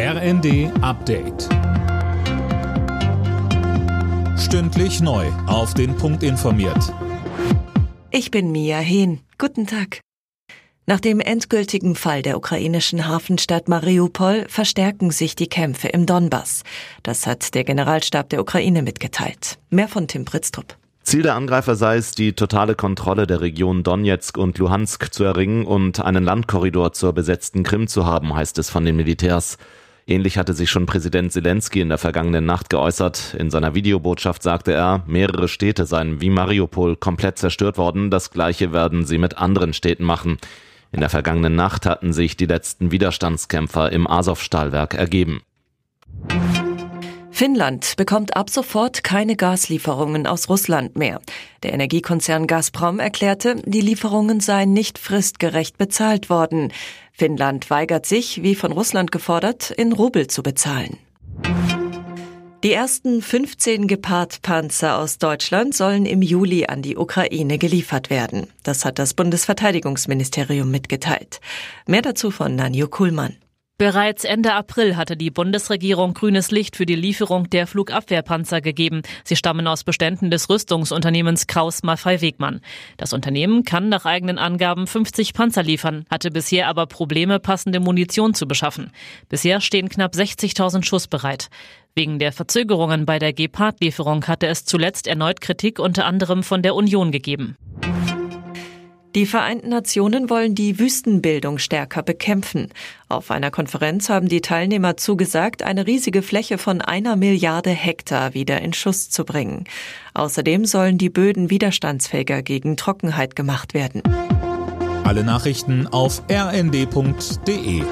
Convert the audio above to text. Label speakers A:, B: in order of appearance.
A: RND Update. Stündlich neu. Auf den Punkt informiert.
B: Ich bin Mia Hehn. Guten Tag. Nach dem endgültigen Fall der ukrainischen Hafenstadt Mariupol verstärken sich die Kämpfe im Donbass. Das hat der Generalstab der Ukraine mitgeteilt. Mehr von Tim Pritztrup.
C: Ziel der Angreifer sei es, die totale Kontrolle der Region Donetsk und Luhansk zu erringen und einen Landkorridor zur besetzten Krim zu haben, heißt es von den Militärs. Ähnlich hatte sich schon Präsident Zelensky in der vergangenen Nacht geäußert. In seiner Videobotschaft sagte er, mehrere Städte seien wie Mariupol komplett zerstört worden, das gleiche werden sie mit anderen Städten machen. In der vergangenen Nacht hatten sich die letzten Widerstandskämpfer im Azov-Stahlwerk ergeben.
B: Finnland bekommt ab sofort keine Gaslieferungen aus Russland mehr. Der Energiekonzern Gazprom erklärte, die Lieferungen seien nicht fristgerecht bezahlt worden. Finnland weigert sich, wie von Russland gefordert, in Rubel zu bezahlen. Die ersten 15 Gepard-Panzer aus Deutschland sollen im Juli an die Ukraine geliefert werden. Das hat das Bundesverteidigungsministerium mitgeteilt. Mehr dazu von Nanjo Kuhlmann.
D: Bereits Ende April hatte die Bundesregierung grünes Licht für die Lieferung der Flugabwehrpanzer gegeben. Sie stammen aus Beständen des Rüstungsunternehmens Kraus Maffei Wegmann. Das Unternehmen kann nach eigenen Angaben 50 Panzer liefern, hatte bisher aber Probleme, passende Munition zu beschaffen. Bisher stehen knapp 60.000 Schuss bereit. Wegen der Verzögerungen bei der Gepard-Lieferung hatte es zuletzt erneut Kritik unter anderem von der Union gegeben.
B: Die Vereinten Nationen wollen die Wüstenbildung stärker bekämpfen. Auf einer Konferenz haben die Teilnehmer zugesagt, eine riesige Fläche von einer Milliarde Hektar wieder in Schuss zu bringen. Außerdem sollen die Böden widerstandsfähiger gegen Trockenheit gemacht werden.
A: Alle Nachrichten auf rnd.de